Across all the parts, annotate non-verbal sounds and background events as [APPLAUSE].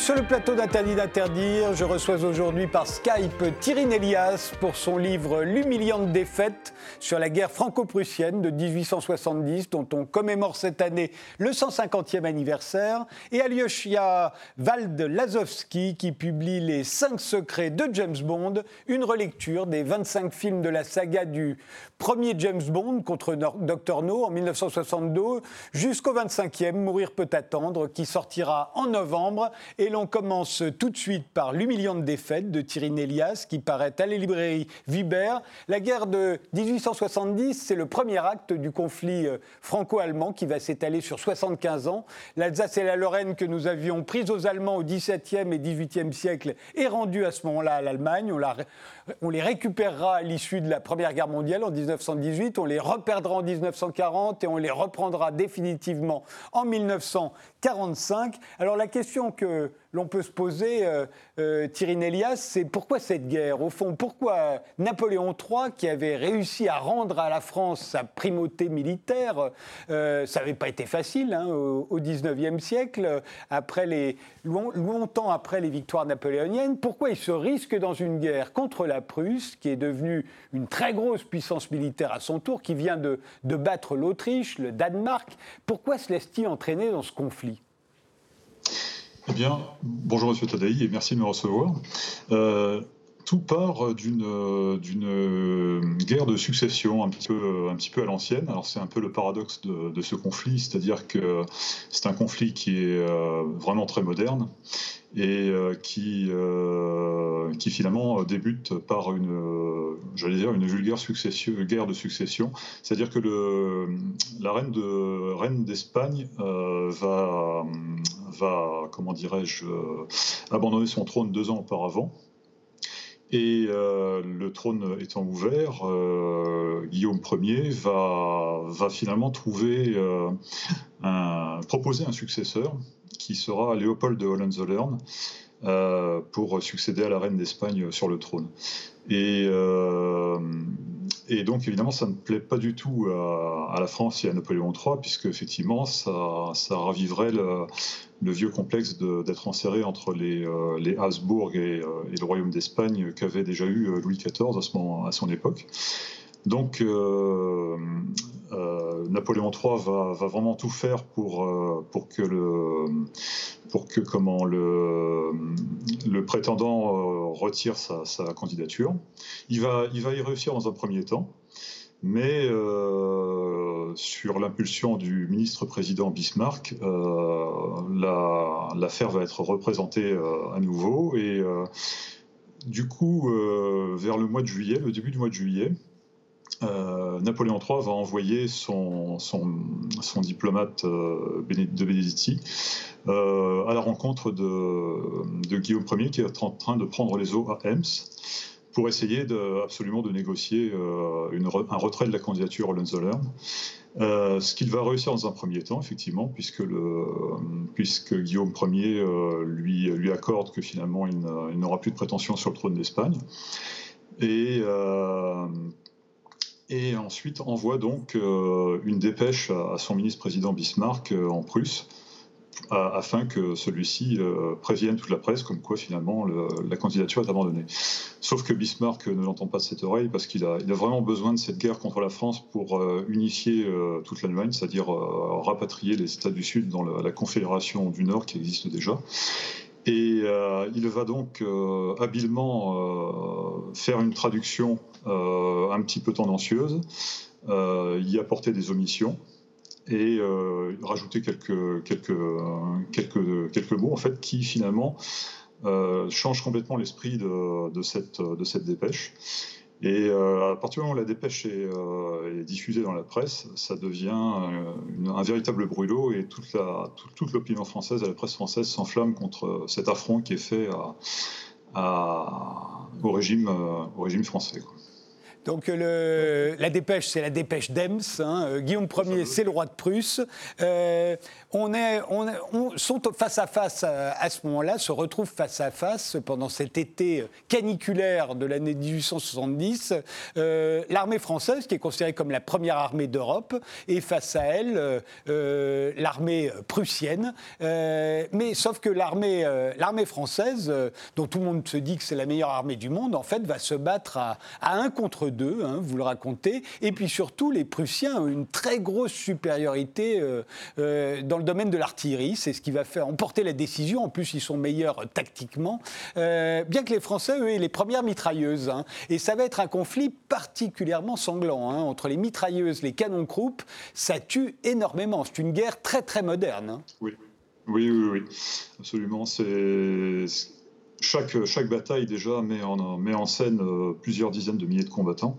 Sur le plateau d'Interdit d'interdire. Je reçois aujourd'hui par Skype Thierry Elias pour son livre L'humiliante défaite sur la guerre franco-prussienne de 1870 dont on commémore cette année le 150e anniversaire et Alyosha Wald-Lazowski qui publie Les cinq secrets de James Bond, une relecture des 25 films de la saga du premier James Bond contre Dr No en 1962 jusqu'au 25e Mourir peut attendre qui sortira en novembre et commence tout de suite par l'humiliante défaite de Thierry Nélias qui paraît à la librairie Viber. La guerre de 1870, c'est le premier acte du conflit euh, franco-allemand qui va s'étaler sur 75 ans. L'Alsace et la Lorraine que nous avions prises aux Allemands au XVIIe et XVIIIe siècle est rendue à ce moment-là à l'Allemagne. On, les récupérera à l'issue de la Première Guerre mondiale en 1918, on les reperdra en 1940 et on les reprendra définitivement en 1945. Alors la question que l'on peut se poser, euh, euh, Thierry Nélias, c'est pourquoi cette guerre? Au fond, pourquoi Napoléon III, qui avait réussi à rendre à la France sa primauté militaire, euh, ça n'avait pas été facile hein, au XIXe siècle, après les, longtemps après les victoires napoléoniennes, pourquoi il se risque dans une guerre contre la Prusse, qui est devenue une très grosse puissance militaire à son tour, qui vient de, de battre l'Autriche, le Danemark? Pourquoi se laisse-t-il entraîner dans ce conflit? Bien, bonjour Monsieur Tadei et merci de me recevoir. Euh, tout part d'une guerre de succession un petit peu, à l'ancienne. Alors c'est un peu le paradoxe de, ce conflit, c'est-à-dire que c'est un conflit qui est euh, vraiment très moderne et euh, qui, euh, finalement débute par une, j'allais dire, une vulgaire succession, guerre de succession. C'est-à-dire que la reine d'Espagne va, va, comment dirais-je, abandonner son trône deux ans auparavant. Et euh, le trône étant ouvert, euh, Guillaume Ier va, finalement trouver, euh, proposer un successeur qui sera Léopold de Hohenzollern pour succéder à la reine d'Espagne sur le trône. Et, donc évidemment, ça ne plaît pas du tout à, à, la France et à Napoléon III, puisque effectivement, ça, ça raviverait le, vieux complexe d'être enserré entre les, euh, Habsbourg et, euh, et, le royaume d'Espagne qu'avait déjà eu euh, Louis XIV à son époque. Donc Napoléon III va, vraiment tout faire pour, pour que le prétendant retire sa, candidature. Il va, y réussir dans un premier temps mais euh, sur l'impulsion du ministre-président Bismarck, euh, l'affaire va être représentée euh, à nouveau et du coup, vers le mois de juillet, le début du mois de juillet, Napoléon III va envoyer son, diplomate de Benedetti à la rencontre de, Guillaume Ier qui est en train de prendre les eaux à Ems pour essayer absolument de négocier euh, un retrait de la candidature Hohenzollern. Euh, ce qu'il va réussir dans un premier temps, effectivement, puisque, Guillaume Ier euh, lui, accorde que finalement il n'aura plus de prétention sur le trône d'Espagne. Et, euh, et ensuite envoie donc euh, une dépêche à, son ministre-président Bismarck en Prusse afin que celui-ci euh, prévienne toute la presse comme quoi finalement la candidature est abandonnée. Sauf que Bismarck ne l'entend pas de cette oreille parce qu'il a, vraiment besoin de cette guerre contre la France pour euh, unifier euh, toute l'Allemagne, c'est-à-dire rapatrier les États du Sud dans la, Confédération du Nord qui existe déjà. Et il va donc habilement faire une traduction un petit peu tendancieuse, y apporter des omissions et euh, rajouter quelques, quelques, quelques, quelques mots en fait, qui finalement euh, changent complètement l'esprit de, cette, de cette dépêche. Et euh, à partir du moment où la dépêche est, euh, diffusée dans la presse, ça devient euh, un véritable brûlot et toute, la, toute, l'opinion française et la presse française s'enflamme contre cet affront qui est fait au, régime, au régime français. Donc le, la dépêche, c'est la dépêche d'Ems. Hein. Euh, Guillaume Ier, c'est le roi de Prusse. Euh, on, est, on, sont face à face à, ce moment-là, se retrouvent face à face pendant cet été caniculaire de l'année 1870. Euh, l'armée française, qui est considérée comme la première armée d'Europe, et face à elle, l'armée prussienne. mais sauf que l'armée l'armée française, dont tout le monde se dit que c'est la meilleure armée du monde, en fait, va se battre à, à un contre deux, hein, vous le racontez. Et puis surtout, les Prussiens ont une très grosse supériorité euh, euh, dans le domaine de l'artillerie. C'est ce qui va faire emporter la décision. En plus, ils sont meilleurs tactiquement. Euh, bien que les Français, aient les premières mitrailleuses. Hein. Et ça va être un conflit particulièrement sanglant. Hein, entre les mitrailleuses, les canons croupe, ça tue énormément. C'est une guerre très, très moderne. Oui. Oui, oui, oui, absolument. Chaque, bataille déjà met en, scène euh, plusieurs dizaines de milliers de combattants.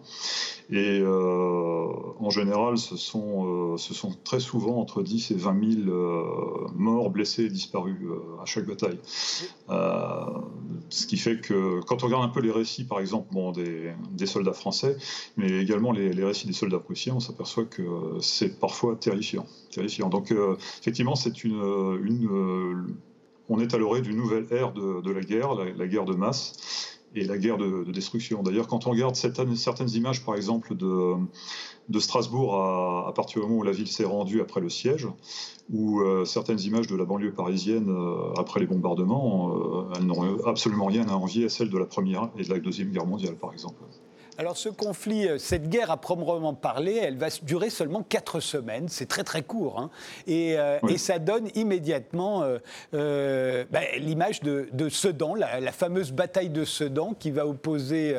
Et euh, en général, ce sont, euh, ce sont très souvent entre 10 et 20 000 morts, blessés et disparus à chaque bataille. ce qui fait que quand on regarde un peu les récits, par exemple, des, soldats français, mais également les, récits des soldats prussiens, on s'aperçoit que c'est parfois terrifiant. terrifiant. Donc effectivement, c'est une on est à l'orée d'une nouvelle ère de, la guerre, la, guerre de masse et la guerre de, destruction. D'ailleurs, quand on regarde certaines, images, par exemple, de, de Strasbourg à, partir du moment où la ville s'est rendue après le siège, ou euh, certaines images de la banlieue parisienne euh, après les bombardements, euh, elles n'ont absolument rien à envier à celles de la Première et de la Deuxième Guerre mondiale, par exemple. Alors ce conflit, euh, cette guerre à proprement parler, elle va durer seulement quatre semaines. C'est très très court. Hein. Euh, et, ça donne immédiatement euh, ben, l'image de, Sedan, la, fameuse bataille de Sedan qui va opposer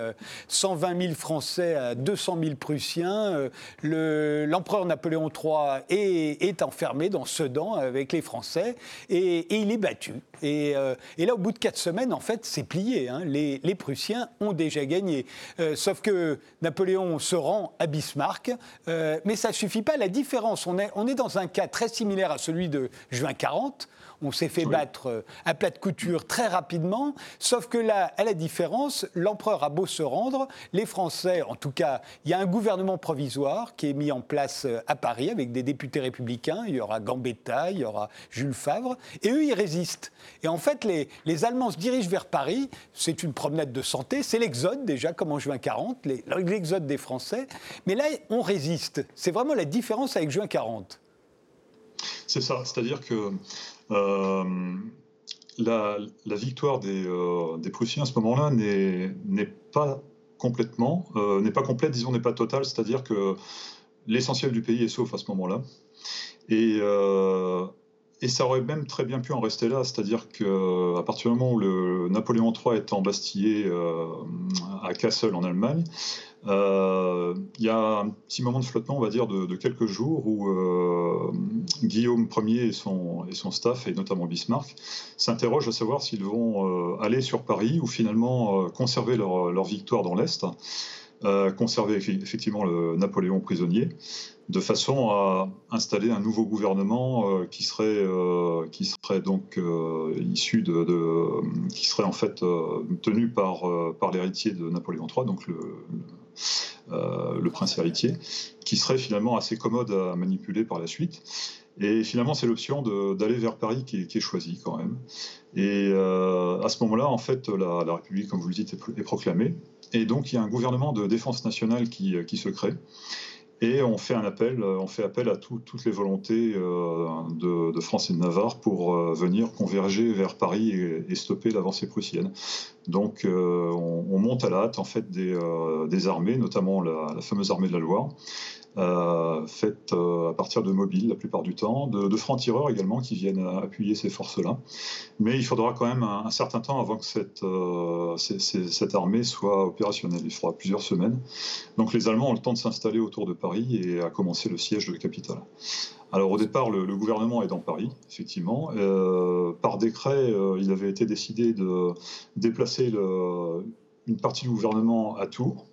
120 000 Français à 200 000 Prussiens. L'empereur Napoléon III est, enfermé dans Sedan avec les Français et, il est battu. Et, là, au bout de quatre semaines, en fait, c'est plié. Hein. Les, les, Prussiens ont déjà gagné. sauf que Napoléon se rend à Bismarck, euh, mais ça ne suffit pas. La différence, on est, on est dans un cas très similaire à celui de juin 40, on s'est fait battre euh, à plat de couture très rapidement, sauf que là, à la différence, l'empereur a beau se rendre, les Français, en tout cas, il y a un gouvernement provisoire qui est mis en place euh, à Paris avec des députés républicains, il y aura Gambetta, il y aura Jules Favre, et eux, ils résistent. Et en fait, les, les Allemands se dirigent vers Paris, c'est une promenade de santé, c'est l'exode déjà, comme en juin 40, l'exode des Français, mais là, on résiste. C'est vraiment la différence avec juin 40. C'est ça, c'est-à-dire que euh, la, victoire euh, des, Prussiens à ce moment-là n'est pas complètement, euh, n'est pas complète, disons, n'est pas totale, c'est-à-dire que l'essentiel du pays est sauf à ce moment-là. Et, ça aurait même très bien pu en rester là, c'est-à-dire qu'à partir du moment où Napoléon III est embastillé à Kassel en Allemagne, euh, il y a un petit moment de flottement, on va dire, de, quelques jours où euh, Guillaume Ier et son, et son staff, et notamment Bismarck, s'interrogent à savoir s'ils vont euh, aller sur Paris ou finalement conserver leur, leur, victoire dans l'Est, conserver effectivement le Napoléon prisonnier, de façon à installer un nouveau gouvernement qui serait qui serait donc issu de, qui serait en fait tenu par par l'héritier de Napoléon III, donc le le prince héritier, qui serait finalement assez commode à manipuler par la suite. Et finalement, c'est l'option d'aller vers Paris qui est, choisie quand même. Et euh, à ce moment-là, en fait, la, République, comme vous le dites, est, proclamée. Et donc, il y a un gouvernement de défense nationale qui se crée. Et on fait un appel, euh, on fait appel à toutes les volontés euh, de, France et de Navarre pour euh, venir converger vers Paris et, stopper l'avancée prussienne. Donc on, monte à la hâte en fait des, armées, notamment la, fameuse armée de la Loire, euh, faites euh, à partir de mobiles la plupart du temps, de, francs-tireurs également qui viennent appuyer ces forces-là. Mais il faudra quand même un, certain temps avant que cette, euh, cette armée soit opérationnelle. Il faudra plusieurs semaines. Donc les Allemands ont le temps de s'installer autour de Paris et à commencer le siège de la capitale. Alors au départ, le, gouvernement est dans Paris, effectivement. par décret, il avait été décidé de déplacer une partie du gouvernement à Tours,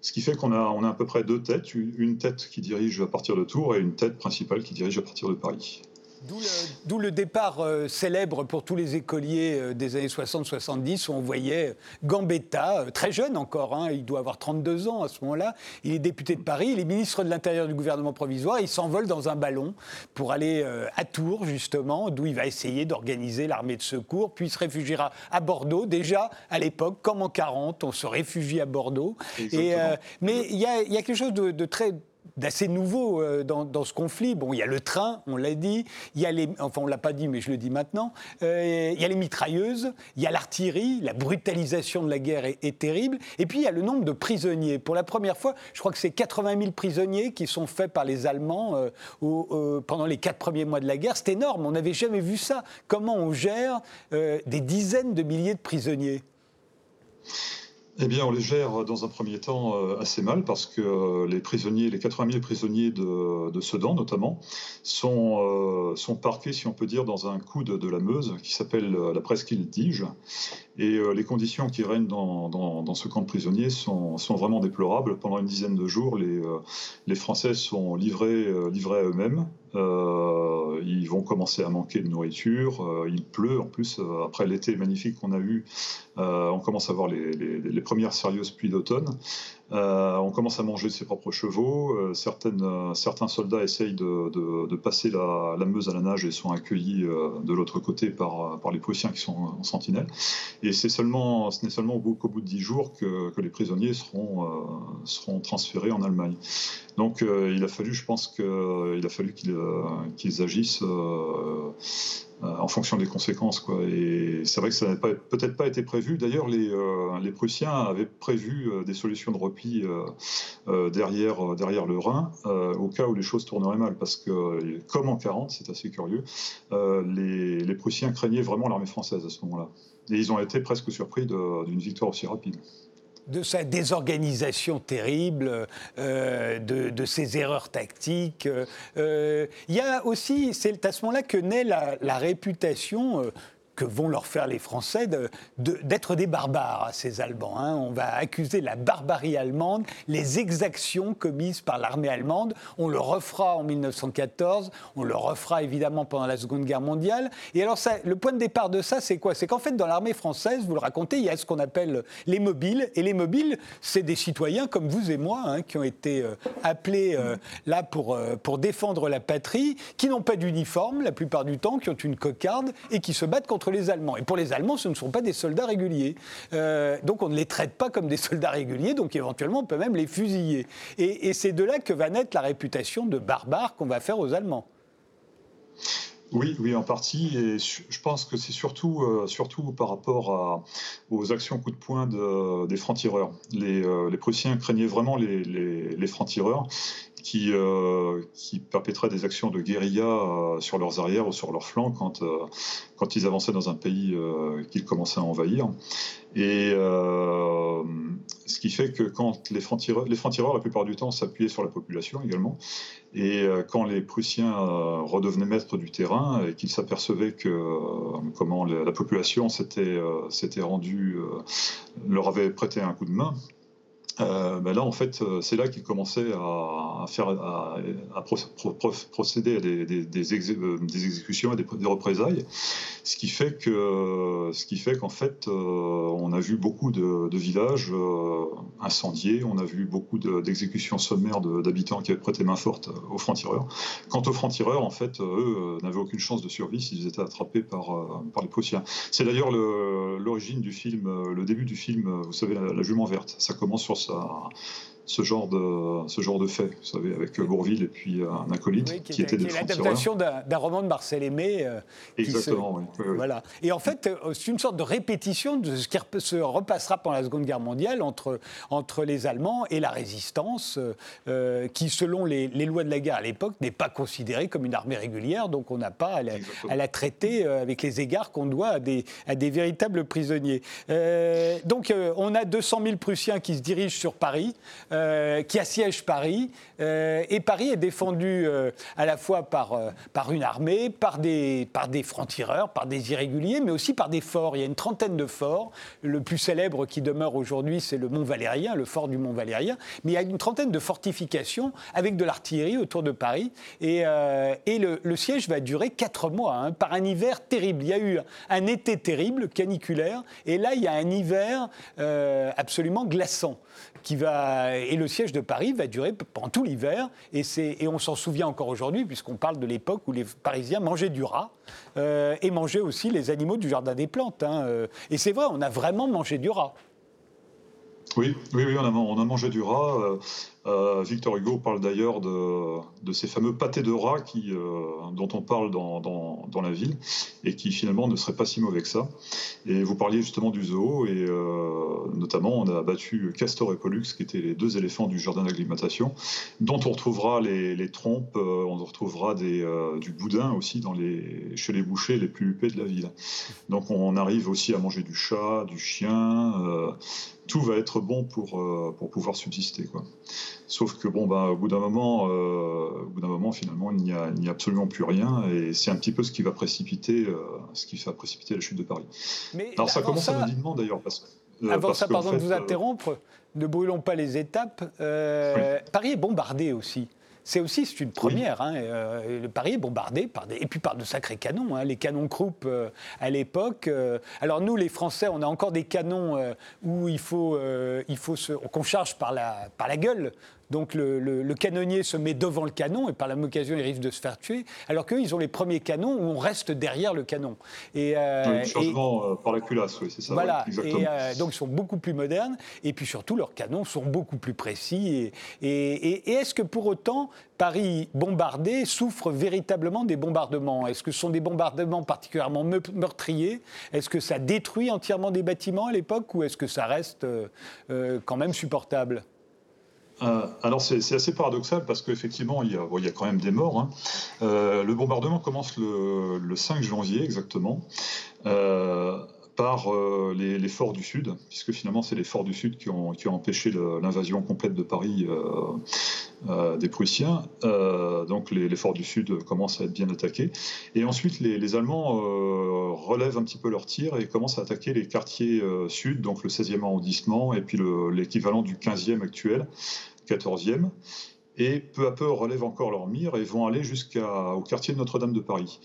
ce qui fait qu'on a, on à peu près deux têtes, une tête qui dirige à partir de Tours et une tête principale qui dirige à partir de Paris. D'où le, départ euh, célèbre pour tous les écoliers euh, des années 60-70 où on voyait Gambetta, euh, très jeune encore, hein, il doit avoir 32 ans à ce moment-là, il est député de Paris, il est ministre de l'Intérieur du gouvernement provisoire, il s'envole dans un ballon pour aller à Tours justement, d'où il va essayer d'organiser l'armée de secours, puis il se réfugiera à Bordeaux. Déjà à l'époque, comme en 40, on se réfugie à Bordeaux. Et, mais il y, a quelque chose de, de très d'assez nouveau euh, dans, ce conflit. Bon, il y a le train, on l'a dit, il y a les, enfin on l'a pas dit, mais je le dis maintenant, euh, il y a les mitrailleuses, il y a l'artillerie, la brutalisation de la guerre est, terrible, et puis il y a le nombre de prisonniers. Pour la première fois, je crois que c'est 80 000 prisonniers qui sont faits par les Allemands euh, pendant les quatre premiers mois de la guerre. C'est énorme, on n'avait jamais vu ça. Comment on gère des dizaines de milliers de prisonniers? Eh bien, on les gère dans un premier temps euh, assez mal parce que euh, les prisonniers, les 80 000 prisonniers de, Sedan notamment, sont, euh, sont parqués, si on peut dire, dans un coude de la Meuse qui s'appelle la presqu'île Tige. Et les conditions qui règnent dans, ce camp de prisonniers sont, vraiment déplorables. Pendant une dizaine de jours, les, Français sont livrés à eux-mêmes. Ils vont commencer à manquer de nourriture. il pleut en plus après l'été magnifique qu'on a eu. on commence à voir les, les première sérieuse pluie d'automne. Euh, on commence à manger ses propres chevaux. Euh, euh, certains soldats essayent de, passer la, Meuse à la nage et sont accueillis de l'autre côté par, les Prussiens qui sont en sentinelle. Et c'est seulement, ce n'est seulement au bout, qu'au bout de dix jours que, les prisonniers seront, transférés en Allemagne. Donc il a fallu, je pense qu'ils agissent en fonction des conséquences. Quoi. Et c'est vrai que ça n'a peut-être pas été prévu. D'ailleurs, les, les Prussiens avaient prévu des solutions de repli euh, euh, derrière, derrière le Rhin, euh, au cas où les choses tourneraient mal. Parce que, comme en 40, c'est assez curieux, les, les Prussiens craignaient vraiment l'armée française à ce moment-là. Et ils ont été presque surpris d'une victoire aussi rapide de sa désorganisation terrible, de, de, ses erreurs tactiques. il y a aussi, c'est à ce moment-là que naît la, la réputation que vont leur faire les Français d'être des barbares à ces Allemands. Hein. On va accuser la barbarie allemande, les exactions commises par l'armée allemande. On le refera en 1914, on le refera évidemment pendant la Seconde Guerre mondiale. Et alors, le point de départ de ça, c'est quoi? C'est qu'en fait, dans l'armée française, vous le racontez, il y a ce qu'on appelle les mobiles. Et les mobiles, c'est des citoyens comme vous et moi, hein, qui ont été euh, appelés euh, là euh, pour défendre la patrie, qui n'ont pas d'uniforme la plupart du temps, qui ont une cocarde et qui se battent contre les Allemands. Et pour les Allemands, ce ne sont pas des soldats réguliers. Euh, donc on ne les traite pas comme des [LAUGHS] soldats réguliers, donc éventuellement on peut même les fusiller. Et, c'est de là que va naître la réputation de barbare qu'on va faire aux Allemands. Oui, oui, en partie. Et je pense que c'est surtout, euh, surtout par rapport aux actions coup de poing des francs-tireurs. Les, euh, Prussiens craignaient vraiment les, les francs-tireurs qui, euh, qui perpétraient des actions de guérilla euh, sur leurs arrières ou sur leurs flancs quand, euh, quand ils avançaient dans un pays qu'ils commençaient à envahir. Et ce qui fait que quand les francs-tireurs, les francs-tireurs, la plupart du temps, s'appuyaient sur la population également, et quand les Prussiens redevenaient maîtres du terrain et qu'ils s'apercevaient que comment la, population s'était, s'était rendue, leur avait prêté un coup de main, euh, ben là, en fait, euh, c'est là qu'ils commençaient à, procéder à des, euh, exécutions et des, représailles, ce qui fait que, on a vu beaucoup de, villages incendiés, on a vu beaucoup d'exécutions sommaires d'habitants qui avaient prêté main forte aux francs-tireurs. Quant aux francs-tireurs, en fait, eux n'avaient aucune chance de survie s'ils étaient attrapés par, par les Prussiens. C'est d'ailleurs l'origine du film, le début du film, vous savez, la, la jument verte. Ça commence sur So. Ce genre de ce genre de fait, vous savez, avec Bourville et puis un acolyte qui, était, des qui l'adaptation d'un roman de Marcel Aimé. Euh, Exactement, oui, Voilà. Et en fait, euh, c'est une sorte de répétition de ce qui se repassera pendant la Seconde Guerre mondiale entre, entre les Allemands et la résistance, euh, qui, selon les, lois de la guerre à l'époque, n'est pas considérée comme une armée régulière, donc on n'a pas à la, traiter avec les égards qu'on doit à des, à des véritables prisonniers. donc on a 200 000 Prussiens qui se dirigent sur Paris. Qui assiège Paris. et Paris est défendu à la fois par, par une armée, par des, par des francs-tireurs, par des irréguliers, mais aussi par des forts. Il y a une trentaine de forts. Le plus célèbre qui demeure aujourd'hui, c'est le Mont Valérien, le fort du Mont Valérien. Mais il y a une trentaine de fortifications avec de l'artillerie autour de Paris. Et, et le, siège va durer quatre mois, hein, par un hiver terrible. Il y a eu un été terrible, caniculaire, et là, il y a un hiver euh, absolument glaçant. Qui va, et le siège de Paris va durer pendant tout l'hiver, et, et on s'en souvient encore aujourd'hui, puisqu'on parle de l'époque où les Parisiens mangeaient du rat euh, et mangeaient aussi les animaux du Jardin des Plantes. Hein, euh. et c'est vrai, on a vraiment mangé du rat. Oui, oui, oui on, a, on a mangé du rat. Euh, Victor Hugo parle d'ailleurs de, ces fameux pâtés de rats euh, dont on parle dans, la ville et qui finalement ne seraient pas si mauvais que ça. Et vous parliez justement du zoo et euh, notamment on a abattu Castor et Pollux qui étaient les deux éléphants du jardin d'acclimatation dont on retrouvera les, trompes, on retrouvera du boudin aussi chez les bouchers les plus huppés de la ville. Donc on arrive aussi à manger du chat, du chien tout va être bon pour, pouvoir subsister. Sauf que bon, bah, au bout d'un moment, euh, au bout d'un moment, finalement, il n'y a, a, absolument plus rien, et c'est un petit peu ce qui va précipiter, euh, ce qui va précipiter la chute de Paris. Mais Alors ça commence ça, anodinement d'ailleurs, parce que. Euh, avant ça, pardon de vous interrompre, ne brûlons pas les étapes. Paris est bombardé aussi. C'est aussi c'est une première. Hein, le Paris est bombardé par des, et puis par de sacrés canons. Hein, les canons Krupp à l'époque. alors nous, les Français, on a encore des canons où il faut, il faut qu'on charge par la, par la gueule. Donc le, canonnier se met devant le canon et par la même occasion il risque de se faire tuer, alors qu'eux ils ont les premiers canons où on reste derrière le canon. Et, euh, changement euh, par la culasse, oui, c'est ça. Voilà, et, euh, donc ils sont beaucoup plus modernes et puis surtout leurs canons sont beaucoup plus précis. Et, est-ce que pour autant Paris bombardé souffre véritablement des bombardements? Est-ce que ce sont des bombardements particulièrement meurtriers? Est-ce que ça détruit entièrement des bâtiments à l'époque ou est-ce que ça reste quand même supportable? Euh, alors c'est assez paradoxal parce qu'effectivement il, il, y a quand même des morts. Hein. Euh, le bombardement commence le, le 5 janvier exactement. Euh, par euh, les, forts du Sud, puisque finalement c'est les forts du Sud qui ont, qui ont empêché l'invasion complète de Paris des Prussiens. donc les, forts du Sud commencent à être bien attaqués. Et ensuite les, Allemands relèvent un petit peu leur tir et commencent à attaquer les quartiers sud, donc le 16e arrondissement et puis l'équivalent du 15e actuel, 14e et peu à peu relèvent encore leur mire et vont aller jusqu'au quartier de Notre-Dame de Paris.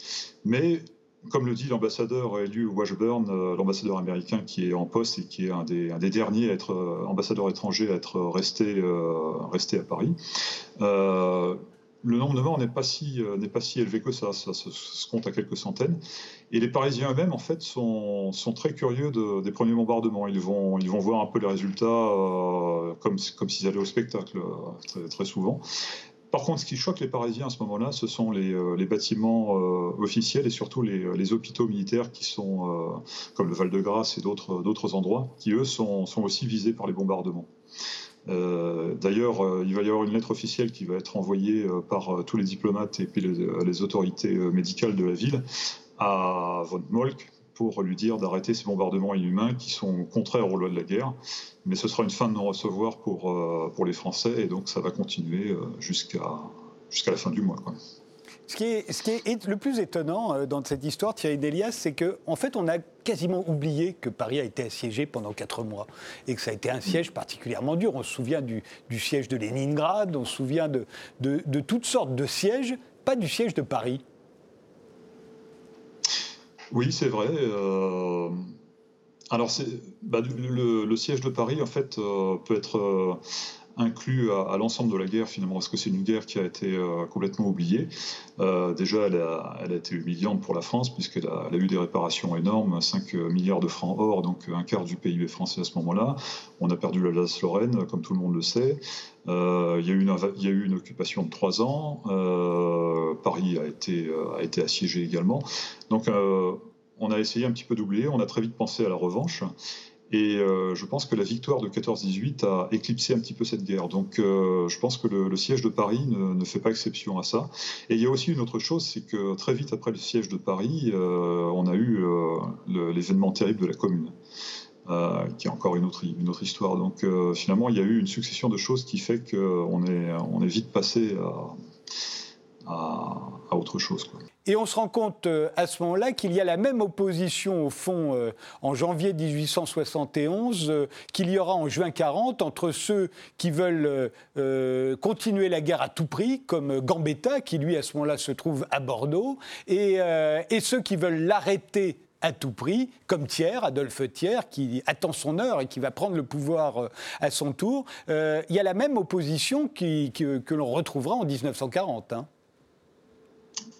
Mais comme le dit l'ambassadeur élu Washburn, euh, l'ambassadeur américain qui est en poste et qui est un des, derniers à être euh, ambassadeur étranger à être resté, euh, resté à Paris, le nombre de morts n'est pas si si élevé que ça, ça se, compte à quelques centaines. Et les Parisiens eux-mêmes, en fait, sont, très curieux des premiers bombardements. Ils vont voir un peu les résultats comme comme s'ils allaient au spectacle très, très souvent. Par contre, ce qui choque les Parisiens à ce moment-là, ce sont les, euh, bâtiments euh, officiels et surtout les, euh, hôpitaux militaires qui sont, comme le Val-de-Grâce et d'autres endroits, qui eux sont, aussi visés par les bombardements. D'ailleurs, il va y avoir une lettre officielle qui va être envoyée par tous les diplomates et puis les, autorités médicales de la ville à von Molk pour lui dire d'arrêter ces bombardements inhumains qui sont contraires aux lois de la guerre mais ce sera une fin de non-recevoir pour, euh, pour les Français, et donc ça va continuer euh, jusqu'à la fin du mois. Ce qui, est, le plus étonnant euh, dans cette histoire, Thierry Delias, c'est qu'en en fait, on a quasiment oublié que Paris a été assiégé pendant quatre mois et que ça a été un siège particulièrement dur. On se souvient du, siège de Leningrad, on se souvient de, toutes sortes de sièges, pas du siège de Paris. Oui, c'est vrai. Euh, alors, bah, le, siège de Paris, en fait, euh, peut être inclus à, l'ensemble de la guerre, finalement, parce que c'est une guerre qui a été euh, complètement oubliée. déjà, elle a, été humiliante pour la France, puisqu'elle a, eu des réparations énormes, 5 milliards de francs or, donc un quart du PIB français à ce moment-là. On a perdu l'Alsace-Lorraine, comme tout le monde le sait. il, y a eu une, il y a eu une occupation de trois ans. Paris a été, a été assiégé également. Donc, on a essayé un petit peu d'oublier, on a très vite pensé à la revanche. Et euh, je pense que la victoire de 14-18 a éclipsé un petit peu cette guerre. Donc euh, je pense que le, siège de Paris ne, fait pas exception à ça. Et il y a aussi une autre chose, c'est que très vite après le siège de Paris, euh, on a eu l'événement terrible de la Commune. qui est encore une autre, histoire. Donc finalement, il y a eu une succession de choses qui fait qu'on est, vite passé à, autre chose. Et on se rend compte euh, à ce moment-là qu'il y a la même opposition, au fond, euh, en janvier 1871, euh, qu'il y aura en juin 40, entre ceux qui veulent continuer la guerre à tout prix, comme Gambetta, qui lui, à ce moment-là, se trouve à Bordeaux, et, ceux qui veulent l'arrêter à tout prix, comme Thiers, Adolphe Thiers, qui attend son heure et qui va prendre le pouvoir à son tour. il y a la même opposition que l'on retrouvera en 1940. Hein.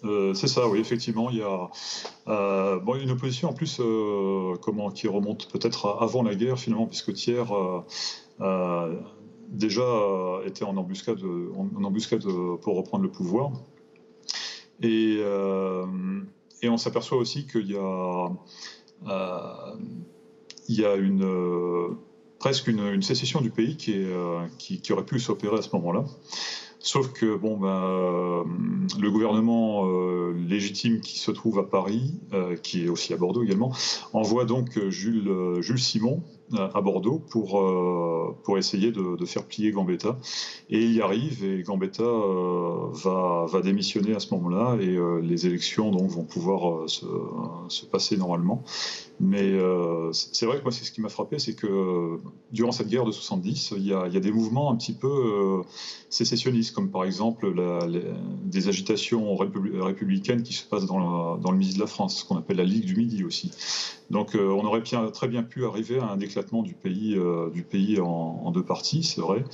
Euh, c'est ça, oui, effectivement. Il y a euh, une opposition en plus euh, qui remonte peut-être avant la guerre, finalement, puisque Thiers déjà était en embuscade, pour reprendre le pouvoir. Et, on s'aperçoit aussi qu'il y a, presque une, sécession du pays qui aurait pu s'opérer à ce moment-là. Sauf que bon, ben, euh, le gouvernement euh, légitime qui se trouve à Paris, euh, qui est aussi à Bordeaux également, envoie donc Jules, Jules Simon à Bordeaux pour, pour essayer de, faire plier Gambetta. Et il y arrive et Gambetta va, va, démissionner à ce moment-là et les élections donc, vont pouvoir se, se, passer normalement. Mais euh, c'est vrai que moi, c'est ce qui m'a frappé, c'est que durant cette guerre de 70, il y a, des mouvements un petit peu euh, sécessionnistes, comme par exemple des agitations républicaines qui se passent dans, le Midi de la France, ce qu'on appelle la Ligue du Midi aussi. Donc euh, on aurait très bien pu arriver à un déclatement du pays, du pays en deux parties, c'est vrai.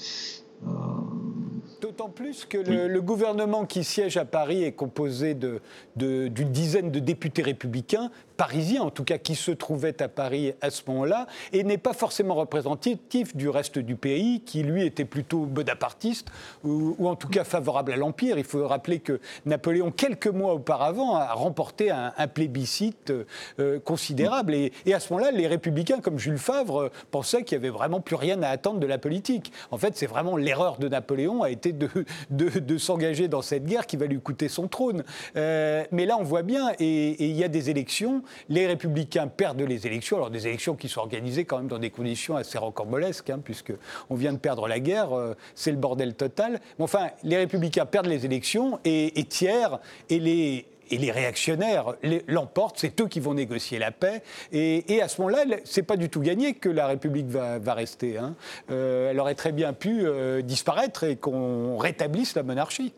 D'autant plus que le, gouvernement qui siège à Paris est composé d'une de, dizaine de députés républicains, parisiens en tout cas, qui se trouvaient à Paris à ce moment-là, et n'est pas forcément représentatif du reste du pays, qui lui était plutôt bonapartiste, ou, en tout cas favorable à l'Empire. Il faut rappeler que Napoléon, quelques mois auparavant, a remporté un, plébiscite euh, considérable. Et, et, à ce moment-là, les républicains, comme Jules Favre, pensaient qu'il n'y avait vraiment plus rien à attendre de la politique. En fait, c'est vraiment l'erreur de Napoléon a été de, de, s'engager dans cette guerre qui va lui coûter son trône. Euh, mais là, on voit bien, et il y a des élections, les républicains perdent les élections, alors des élections qui sont organisées quand même dans des conditions assez rocambolesques, hein, puisqu'on vient de perdre la guerre, euh, c'est le bordel total. Mais enfin, les républicains perdent les élections, et, et Thiers et les et les réactionnaires l'emportent, c'est eux qui vont négocier la paix. Et, à ce moment-là, c'est pas du tout gagné que la République va, rester. Hein. Euh, elle aurait très bien pu euh, disparaître et qu'on rétablisse la monarchie.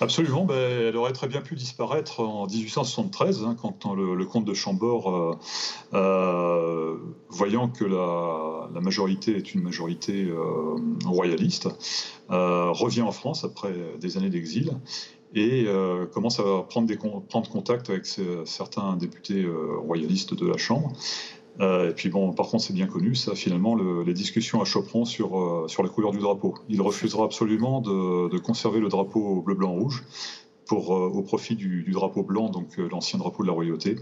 Absolument, ben, elle aurait très bien pu disparaître en 1873, hein, quand le, comte de Chambord, euh, voyant que la, la, majorité est une majorité royaliste, revient en France après des années d'exil et euh, commence à prendre, contact avec certains députés euh, royalistes de la Chambre. Euh, et puis bon, par contre, c'est bien connu, ça, finalement, les discussions à Chopron sur, sur la couleur du drapeau. Il refusera absolument de, de conserver le drapeau bleu-blanc-rouge pour, au profit du, drapeau blanc, donc l'ancien drapeau de la royauté.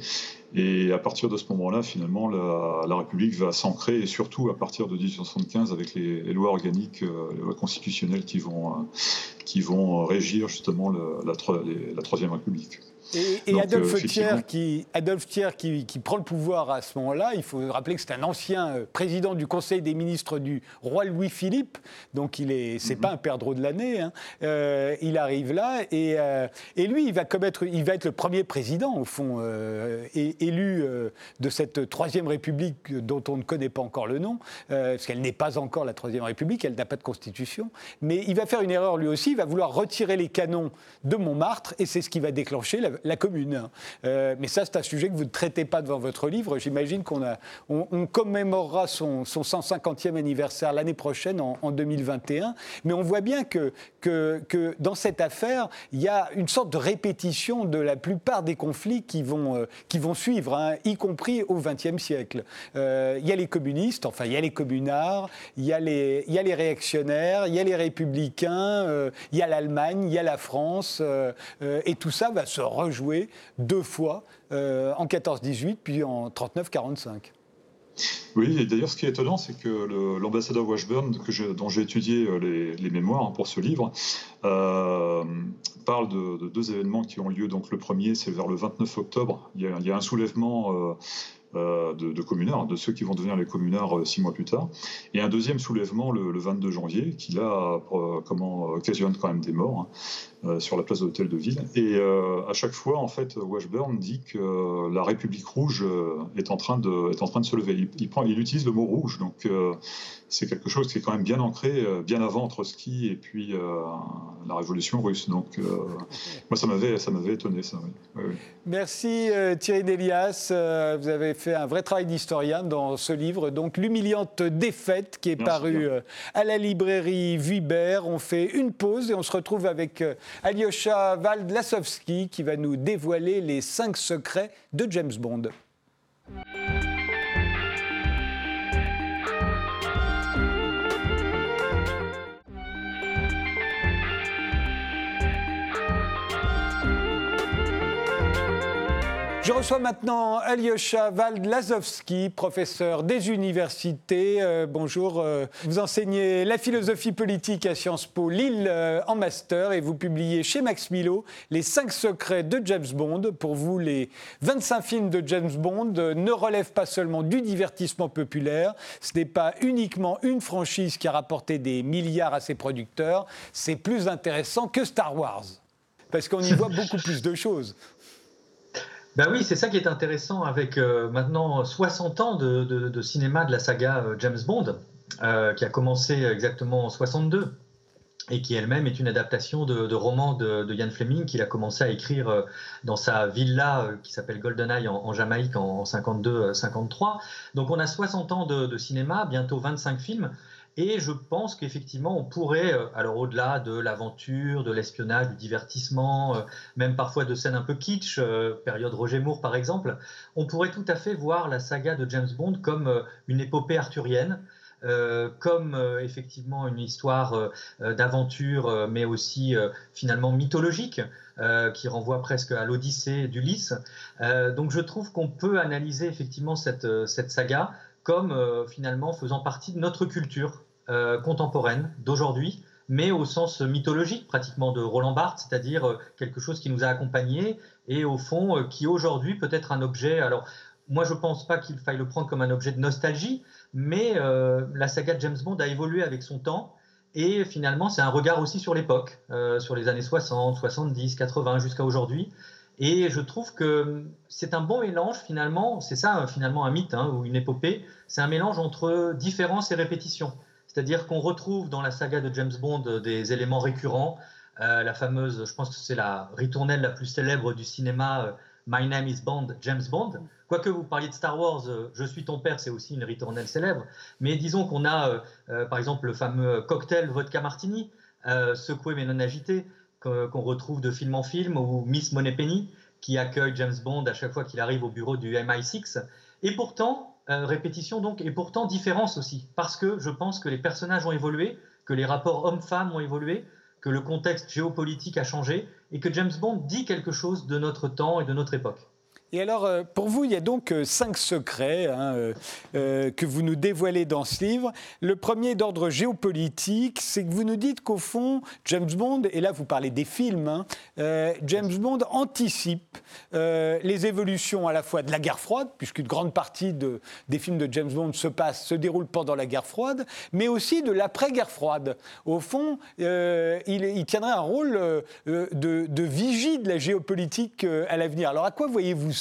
Et à partir de ce moment-là, finalement, la, République va s'ancrer, et surtout à partir de 1875, avec les, lois organiques, les lois constitutionnelles qui vont, qui vont régir justement la Troisième République. Et, Adolphe, Thiers, qui, Adolphe Thiers qui, prend le pouvoir à ce moment-là, il faut rappeler que c'est un ancien euh, président du Conseil des ministres du roi Louis-Philippe, donc il est, c'est mhm. pas un perdreau de l'année. Hein. Euh, il arrive là et, euh, et, lui, il va commettre, il va être le premier président au fond élu de cette troisième République dont on ne connaît pas encore le nom, parce qu'elle n'est pas encore la troisième République, elle n'a pas de constitution. Mais il va faire une erreur lui aussi, il va vouloir retirer les canons de Montmartre et c'est ce qui va déclencher la, la commune. Euh, mais ça, c'est un sujet que vous ne traitez pas devant votre livre. J'imagine qu'on on, commémorera son, 150e anniversaire l'année prochaine, en, 2021. Mais on voit bien que, que, que, dans cette affaire, il y a une sorte de répétition de la plupart des conflits qui vont, euh, qui vont suivre, hein, y compris au XXe siècle. Euh, il y a les communistes, enfin, il y a les communards, il y a les, il y a les réactionnaires, il y a les républicains, il y a l'Allemagne, il y a la France, et tout ça va se joué deux fois, euh, en 14-18, puis en 39-45. Oui, et d'ailleurs, ce qui est étonnant, c'est que l'ambassadeur Washburn, dont j'ai étudié euh, les, mémoires hein, pour ce livre, euh, parle de, deux événements qui ont lieu. Donc, le premier, c'est vers le 29 octobre. Il y a, un soulèvement de, de, communards, de ceux qui vont devenir les communards six mois plus tard, et un deuxième soulèvement le, 22 janvier, qui là comment, occasionne quand même des morts. Hein, sur la place de l'hôtel de ville. Et à chaque fois, en fait, Washburn dit que la République rouge est en train de, est en train de se lever. Il, prend, il utilise le mot rouge, donc c'est quelque chose qui est quand même bien ancré, bien avant Trotsky et puis la révolution russe. Donc, moi, ça m'avait, ça m'avait étonné, ça. Merci Thierry Delias. vous avez fait un vrai travail d'historien dans ce livre, donc L'humiliante défaite, qui est paru à la librairie Vuibert. On fait une pause et on se retrouve avec Alyosha Valdlasowski qui va nous dévoiler les cinq secrets de James Bond. Je reçois maintenant Alyosha Valdlazowski, professeur des universités. Euh, bonjour, euh, vous enseignez la philosophie politique à Sciences Po Lille euh, en master et vous publiez chez Max Milo Les 5 secrets de James Bond. Pour vous, les 25 films de James Bond ne relèvent pas seulement du divertissement populaire, ce n'est pas uniquement une franchise qui a rapporté des milliards à ses producteurs, c'est plus intéressant que Star Wars. Parce qu'on y voit beaucoup plus de choses. Ben oui, c'est ça qui est intéressant avec euh, maintenant 60 ans de, cinéma de la saga euh, James Bond, euh, qui a commencé exactement en 62 et qui elle-même est une adaptation de, romans de, Ian Fleming qu'il a commencé à écrire dans sa villa qui s'appelle GoldenEye en, en Jamaïque en 52-53. Donc on a 60 ans de, cinéma, bientôt 25 films. Et je pense qu'effectivement, on pourrait, euh, alors au-delà de l'aventure, de l'espionnage, du divertissement, euh, même parfois de scènes un peu kitsch, euh, période Roger Moore par exemple, on pourrait tout à fait voir la saga de James Bond comme une épopée arthurienne. comme effectivement une histoire d'aventure, mais aussi finalement mythologique, qui renvoie presque à l'Odyssée d'Ulysse. donc je trouve qu'on peut analyser effectivement cette, cette saga comme euh, finalement faisant partie de notre culture euh, contemporaine d'aujourd'hui, mais au sens mythologique pratiquement de Roland Barthes, c'est-à-dire euh, quelque chose qui nous a accompagnés et au fond qui aujourd'hui peut être un objet. Alors moi je ne pense pas qu'il faille le prendre comme un objet de nostalgie, mais la saga de James Bond a évolué avec son temps. Et finalement, c'est un regard aussi sur l'époque, sur les années 60, 70, 80 jusqu'à aujourd'hui. Et je trouve que c'est un bon mélange finalement, c'est ça finalement un mythe hein, ou une épopée, c'est un mélange entre différence et répétition. C'est-à-dire qu'on retrouve dans la saga de James Bond des éléments récurrents, euh, la fameuse, je pense que c'est la ritournelle la plus célèbre du cinéma, euh, My Name is Bond, James Bond. Quoique vous parliez de Star Wars, euh, Je suis ton père, c'est aussi une ritournelle célèbre. Mais disons qu'on a par exemple le fameux cocktail vodka martini, secoué mais non agité qu'on retrouve de film en film, ou Miss Moneypenny, qui accueille James Bond à chaque fois qu'il arrive au bureau du MI6. Et pourtant, euh, répétition donc, et pourtant différence aussi, parce que je pense que les personnages ont évolué, que les rapports hommes-femmes ont évolué, que le contexte géopolitique a changé, et que James Bond dit quelque chose de notre temps et de notre époque. Et alors, euh, pour vous, il y a donc euh, cinq secrets hein, euh, que vous nous dévoilez dans ce livre. Le premier d'ordre géopolitique, c'est que vous nous dites qu'au fond, James Bond, et là vous parlez des films, hein, James Bond anticipe les évolutions à la fois de la guerre froide, puisqu'une grande partie de, des films de James Bond se passe, se déroule pendant la guerre froide, mais aussi de l'après-guerre froide. Au fond, il, tiendrait un rôle de, de, vigie de la géopolitique à l'avenir. Alors à quoi voyez-vous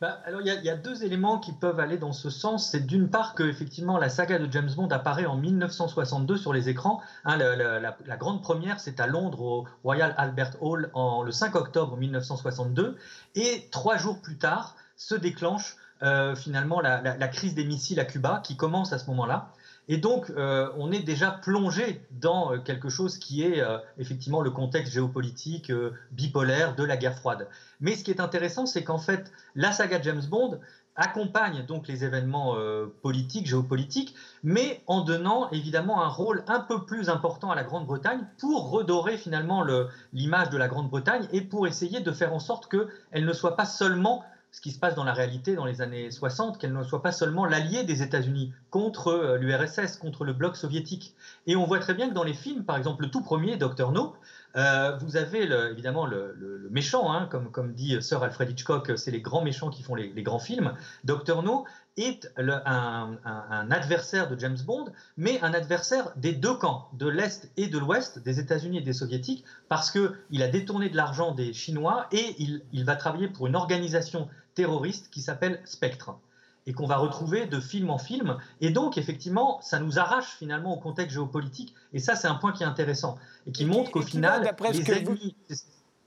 bah, alors, il y, a deux éléments qui peuvent aller dans ce sens. C'est d'une part que effectivement la saga de James Bond apparaît en 1962 sur les écrans. Hein, la, grande première, c'est à Londres au Royal Albert Hall en, le 5 octobre 1962, et trois jours plus tard se déclenche euh, finalement la, crise des missiles à Cuba qui commence à ce moment-là. Et donc, euh, on est déjà plongé dans euh, quelque chose qui est euh, effectivement le contexte géopolitique bipolaire de la guerre froide. Mais ce qui est intéressant, c'est qu'en fait, la saga James Bond accompagne donc les événements politiques, géopolitiques, mais en donnant évidemment un rôle un peu plus important à la Grande-Bretagne pour redorer finalement l'image de la Grande-Bretagne et pour essayer de faire en sorte qu'elle ne soit pas seulement ce qui se passe dans la réalité dans les années 60, qu'elle ne soit pas seulement l'allié des États-Unis contre l'URSS, contre le bloc soviétique. Et on voit très bien que dans les films, par exemple le tout premier, Docteur No, euh, vous avez évidemment le, méchant, hein, comme, dit Sir Alfred Hitchcock, c'est les grands méchants qui font les, grands films. Dr No est un, adversaire de James Bond, mais un adversaire des deux camps, de l'Est et de l'Ouest, des États-Unis et des Soviétiques, parce qu'il a détourné de l'argent des Chinois et il va travailler pour une organisation terroriste qui s'appelle Spectre et qu'on va retrouver de film en film. Et donc, effectivement, ça nous arrache finalement au contexte géopolitique. Et ça, c'est un point qui est intéressant et qui montre qu'au final, les ennemis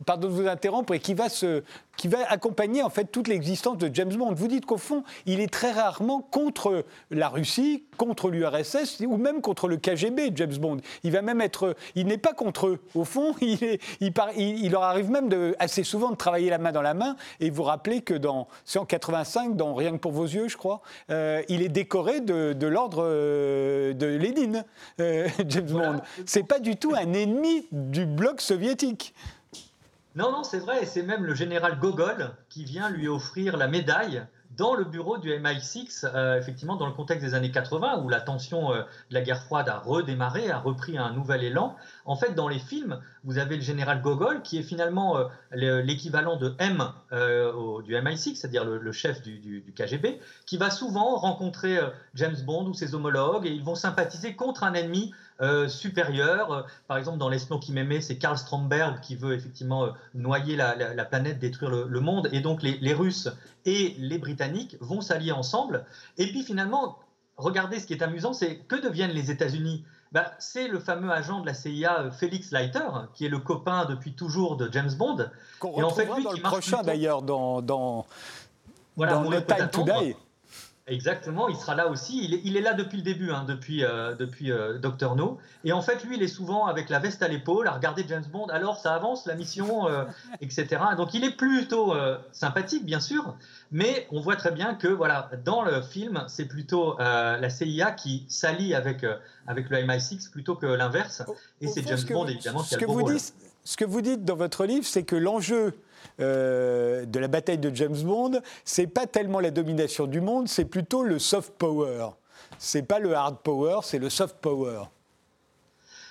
pardon de vous interrompre, et qui va, se, qui va accompagner en fait toute l'existence de James Bond. Vous dites qu'au fond, il est très rarement contre la Russie, contre l'URSS ou même contre le KGB, James Bond. Il va même être, il n'est pas contre eux. Au fond, [LAUGHS] il, est, il, il, leur arrive même de, assez souvent de travailler la main dans la main. Et vous rappelez que dans, c'est en 85, dans Rien que pour vos yeux, je crois, euh, il est décoré de, de l'ordre euh, de Lénine, euh, [LAUGHS] James Bond. C'est pas du tout un ennemi du bloc soviétique. Non, non, c'est vrai, et c'est même le général Gogol qui vient lui offrir la médaille dans le bureau du MI6, euh, effectivement, dans le contexte des années 80, où la tension euh, de la guerre froide a redémarré, a repris un nouvel élan. En fait, dans les films, vous avez le général Gogol, qui est finalement euh, l'équivalent de M du MI6, c'est-à-dire le, chef du, du, KGB, qui va souvent rencontrer James Bond ou ses homologues, et ils vont sympathiser contre un ennemi euh, supérieur. Par exemple, dans L'espion qui m'aimait, c'est Karl Stromberg qui veut effectivement euh, noyer la, planète, détruire le, monde. Et donc, les, Russes et les Britanniques vont s'allier ensemble. Et puis, finalement, regardez ce qui est amusant, c'est que deviennent les États-Unis? Bah, c'est le fameux agent de la CIA euh, Félix Leiter, qui est le copain depuis toujours de James Bond. Qu'on en fait, lui, dans le prochain d'ailleurs, dans, dans, voilà, dans No Time Today. Exactement, il sera là aussi. Il est, il est là depuis le début, hein, depuis, euh, depuis euh, Dr No. Et en fait, lui, il est souvent avec la veste à l'épaule à regarder James Bond. Alors, ça avance la mission, euh, [LAUGHS] etc. Donc, il est plutôt sympathique, bien sûr, mais on voit très bien que, voilà, dans le film, c'est plutôt la CIA qui s'allie avec, avec le MI6 plutôt que l'inverse. Et c'est James Bond, évidemment, qui a le rôle. ce que vous dites dans votre livre, c'est que l'enjeu euh, de la bataille de James Bond, c'est pas tellement la domination du monde, c'est plutôt le soft power. C'est pas le hard power, c'est le soft power.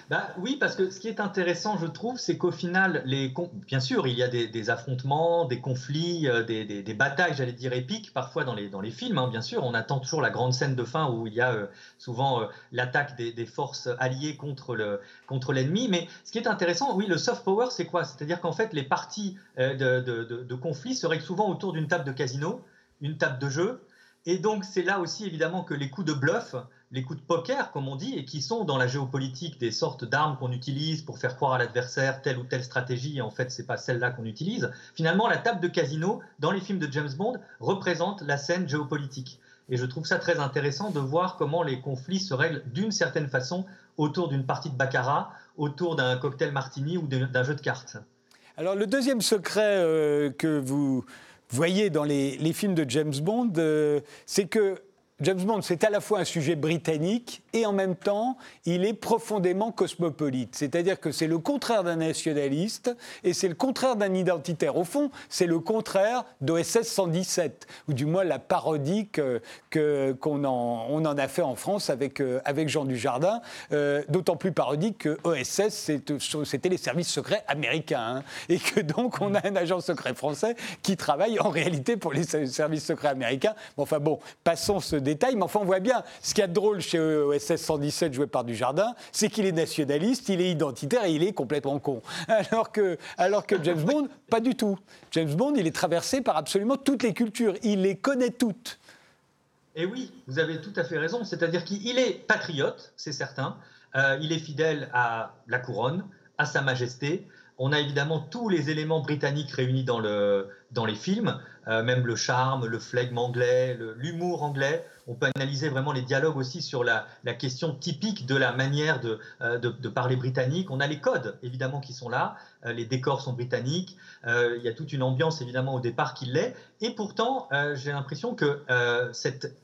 Bah, oui, parce que ce qui est intéressant, je trouve, c'est qu'au final, les, bien sûr, il y a des, affrontements, des conflits, euh, des, batailles, j'allais dire épiques, parfois dans les, dans les films, hein, bien sûr. On attend toujours la grande scène de fin où il y a euh, souvent euh, l'attaque des, forces alliées contre, le, contre l'ennemi. Mais ce qui est intéressant, oui, le soft power, c'est quoi? C'est-à-dire qu'en fait, les parties de, de, de conflit seraient souvent autour d'une table de casino, une table de jeu. Et donc, c'est là aussi, évidemment, que les coups de bluff les coups de poker, comme on dit, et qui sont dans la géopolitique des sortes d'armes qu'on utilise pour faire croire à l'adversaire telle ou telle stratégie, et en fait, c'est pas celle-là qu'on utilise. Finalement, la table de casino, dans les films de James Bond, représente la scène géopolitique. Et je trouve ça très intéressant de voir comment les conflits se règlent d'une certaine façon autour d'une partie de baccarat, autour d'un cocktail martini ou d'un jeu de cartes. Alors, le deuxième secret euh, que vous voyez dans les, films de James Bond, euh, c'est que James Bond, c'est à la fois un sujet britannique et en même temps, il est profondément cosmopolite. C'est-à-dire que c'est le contraire d'un nationaliste et c'est le contraire d'un identitaire. Au fond, c'est le contraire d'OSS 117, ou du moins la parodie qu'on en, on en a fait en France avec, euh, avec Jean Dujardin, euh, d'autant plus parodique que OSS, c'était les services secrets américains, hein, et que donc on a un agent secret français qui travaille en réalité pour les services secrets américains. enfin bon, passons ce détail, mais enfin on voit bien, ce qu'il y a de drôle chez OSS 117 joué par Dujardin, c'est qu'il est nationaliste, il est identitaire et il est complètement con. [LAUGHS] Alors que, alors que James Bond, [LAUGHS] pas du tout. James Bond, il est traversé par absolument toutes les cultures, il les connaît toutes. Et oui, vous avez tout à fait raison, c'est-à-dire qu'il est patriote, c'est certain, euh, il est fidèle à la couronne, à sa majesté, on a évidemment tous les éléments britanniques réunis dans, le, dans les films, euh, même le charme, le flegme anglais, l'humour anglais. On peut analyser vraiment les dialogues aussi sur la, question typique de la manière euh, de, parler britannique. On a les codes, évidemment, qui sont là. Euh, les décors sont britanniques. il y a toute une ambiance, évidemment, au départ qui l'est. Et pourtant, j'ai l'impression que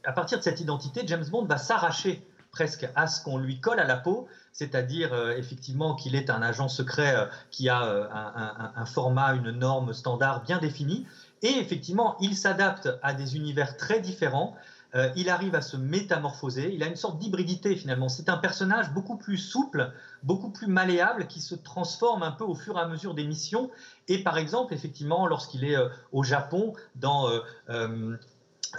à partir de cette identité, James Bond va s'arracher presque à ce qu'on lui colle à la peau c'est-à-dire effectivement qu'il est un agent secret qui a un, format, une norme standard bien définie, et effectivement, il s'adapte à des univers très différents. Euh, il arrive à se métamorphoser. Il a une sorte d'hybridité finalement. C'est un personnage beaucoup plus souple, beaucoup plus malléable, qui se transforme un peu au fur et à mesure des missions. Et par exemple, effectivement, lorsqu'il est euh, au Japon, dans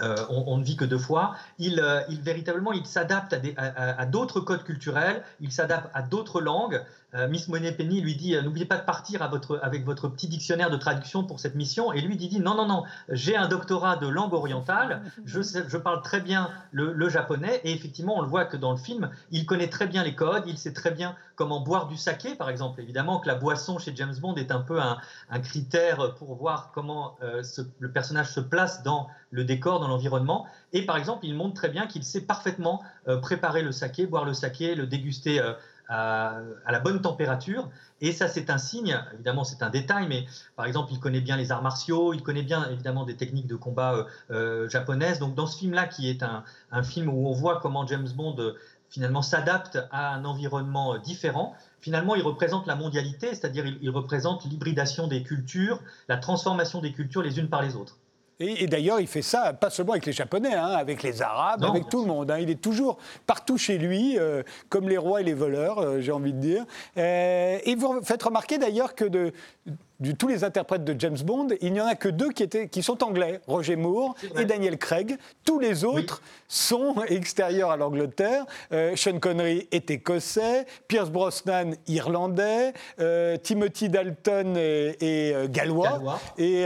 euh, on, ne vit que deux fois. Il, véritablement, il s'adapte à d'autres codes culturels, il s'adapte à d'autres langues. Euh, Miss Penny lui dit euh, N'oubliez pas de partir avec votre petit dictionnaire de traduction pour cette mission. Et lui dit Non, non, non, j'ai un doctorat de langue orientale, je, parle très bien le, japonais. Et effectivement, on le voit que dans le film, il connaît très bien les codes, il sait très bien comment boire du saké, par exemple. Évidemment que la boisson chez James Bond est un peu un, critère pour voir comment euh, le personnage se place dans le décor, dans l'environnement. Et par exemple, il montre très bien qu'il sait parfaitement préparer le saké, boire le saké, le déguster à, la bonne température. Et ça, c'est un signe, évidemment, c'est un détail, mais par exemple, il connaît bien les arts martiaux, il connaît bien, évidemment, des techniques de combat euh, euh, japonaises. Donc, dans ce film-là, qui est un, film où on voit comment James Bond, euh, finalement, s'adapte à un environnement différent, finalement, il représente la mondialité, c'est-à-dire il représente l'hybridation des cultures, la transformation des cultures les unes par les autres. Et, d'ailleurs, il fait ça pas seulement avec les Japonais, hein, avec les Arabes, avec tout le monde. Hein. Il est toujours partout chez lui, euh, comme les rois et les voleurs, euh, j'ai envie de dire. Euh, et vous faites remarquer d'ailleurs que de, de tous les interprètes de James Bond, il n'y en a que deux qui, étaient, qui sont anglais, Roger Moore et Daniel Craig. Tous les autres sont [LAUGHS] extérieurs à l'Angleterre. Euh, Sean Connery est écossais, Pierce Brosnan irlandais, euh, Timothy Dalton est, euh, gallois, Et,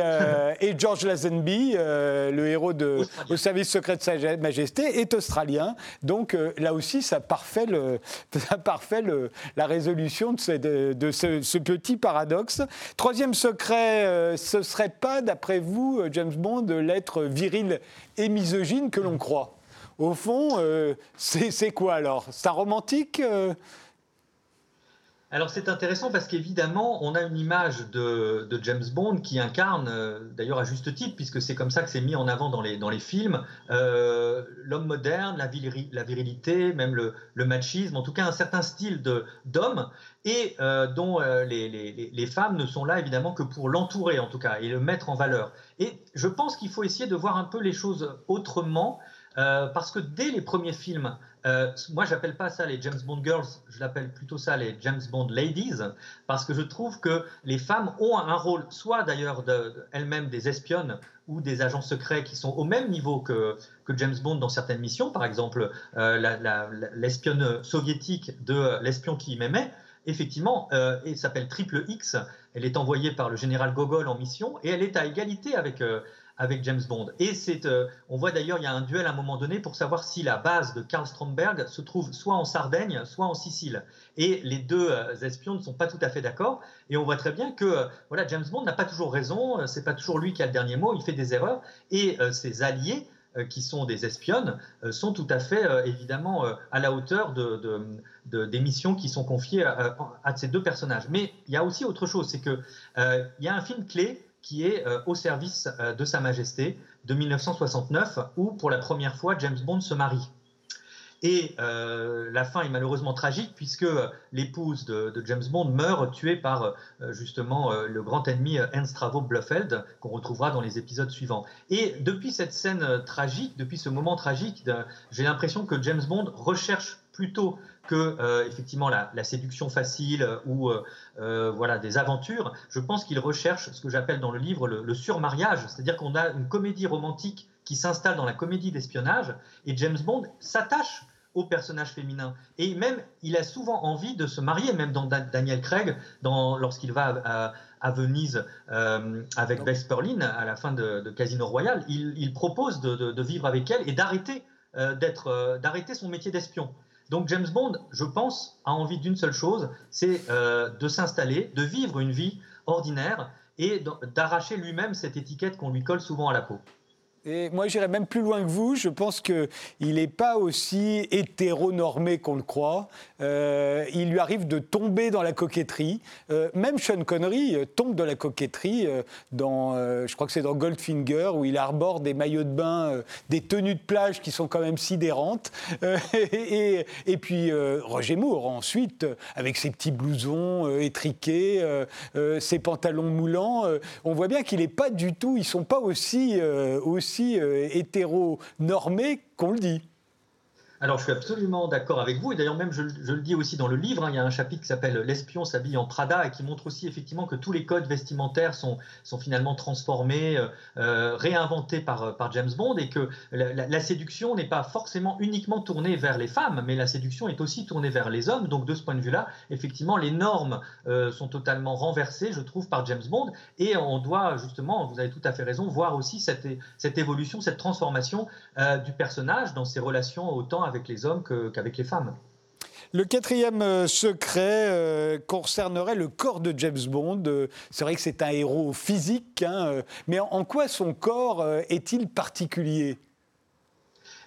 George Lazenby, le héros de, au service secret de Sa Majesté, est australien. Donc là aussi, ça parfait, le, [LAUGHS] ça parfait le, la résolution de, ce, de, ce, ce petit paradoxe. Troisième secret, euh, ce serait pas, d'après vous, euh, James Bond, l'être viril et misogyne que l'on croit. Au fond, euh, c'est quoi alors? C'est un romantique alors c'est intéressant parce qu'évidemment, on a une image de, James Bond qui incarne, d'ailleurs à juste titre, puisque c'est comme ça que c'est mis en avant dans les, films, l'homme moderne, la, la, virilité, même le, machisme, en tout cas un certain style d'homme, et euh, dont les, les, femmes ne sont là évidemment que pour l'entourer en tout cas, et le mettre en valeur. Et je pense qu'il faut essayer de voir un peu les choses autrement, parce que dès les premiers films, euh, moi, j'appelle pas ça les James Bond Girls, je l'appelle plutôt ça les James Bond Ladies, parce que je trouve que les femmes ont un rôle, soit d'ailleurs elles-mêmes des espionnes ou des agents secrets qui sont au même niveau que, que James Bond dans certaines missions, par exemple euh, l'espionne soviétique de l'espion qui m'aimait, effectivement, euh, elle s'appelle Triple X, elle est envoyée par le général Gogol en mission et elle est à égalité avec, euh, avec James Bond. Et euh, on voit d'ailleurs, il y a un duel à un moment donné pour savoir si la base de Karl Stromberg se trouve soit en Sardaigne, soit en Sicile. Et les deux espions ne sont pas tout à fait d'accord. Et on voit très bien que voilà, James Bond n'a pas toujours raison, c'est pas toujours lui qui a le dernier mot, il fait des erreurs. Et ses alliés, qui sont des espionnes, sont tout à fait évidemment à la hauteur de, des missions qui sont confiées à, ces deux personnages. Mais il y a aussi autre chose, c'est qu'il y a un film clé qui est euh, au service euh, de Sa Majesté de 1969, où pour la première fois James Bond se marie. Et euh, la fin est malheureusement tragique puisque l'épouse de, James Bond meurt tuée par justement le grand ennemi Ernst Travo Blofeld qu'on retrouvera dans les épisodes suivants. Et depuis cette scène tragique, depuis ce moment tragique, j'ai l'impression que James Bond recherche plutôt que euh, effectivement la, séduction facile ou euh, euh, voilà des aventures, je pense qu'il recherche ce que j'appelle dans le livre le, surmariage, c'est-à-dire qu'on a une comédie romantique qui s'installe dans la comédie d'espionnage et James Bond s'attache au personnage féminin et même il a souvent envie de se marier, même dans Daniel Craig, lorsqu'il va à, Venise avec Bess Perlin à la fin de, Casino Royale, il, propose de, vivre avec elle et d'arrêter d'être d'arrêter son métier d'espion. Donc James Bond, je pense, a envie d'une seule chose, c'est euh, de s'installer, de vivre une vie ordinaire et d'arracher lui-même cette étiquette qu'on lui colle souvent à la peau. Moi, j'irais même plus loin que vous. Je pense qu'il n'est pas aussi hétéronormé qu'on le croit. Euh, il lui arrive de tomber dans la coquetterie. Euh, même Sean Connery euh, tombe dans la coquetterie dans, je crois que c'est dans Goldfinger, où il arbore des maillots de bain, des tenues de plage qui sont quand même sidérantes. [LAUGHS] Et, et, puis Roger Moore, ensuite, avec ses petits blousons étriqués, ses pantalons moulants, on voit bien qu'il n'est pas du tout, ils sont pas aussi, aussi hétéronormés qu'on le dit. Alors, je suis absolument d'accord avec vous. Et d'ailleurs, même, je, le dis aussi dans le livre, hein, il y a un chapitre qui s'appelle L'espion s'habille en Prada et qui montre aussi effectivement que tous les codes vestimentaires sont, sont finalement transformés, euh, euh, réinventés par, James Bond et que la, séduction n'est pas forcément uniquement tournée vers les femmes, mais la séduction est aussi tournée vers les hommes. Donc, de ce point de vue-là, effectivement, les normes euh, sont totalement renversées, je trouve, par James Bond. Et on doit justement, vous avez tout à fait raison, voir aussi cette, cette évolution, cette transformation du personnage dans ses relations autant avec les hommes qu'avec les femmes. Le quatrième euh, secret euh, concernerait le corps de James Bond. Euh, c'est vrai que c'est un héros physique, hein, mais en, quoi son corps est-il particulier?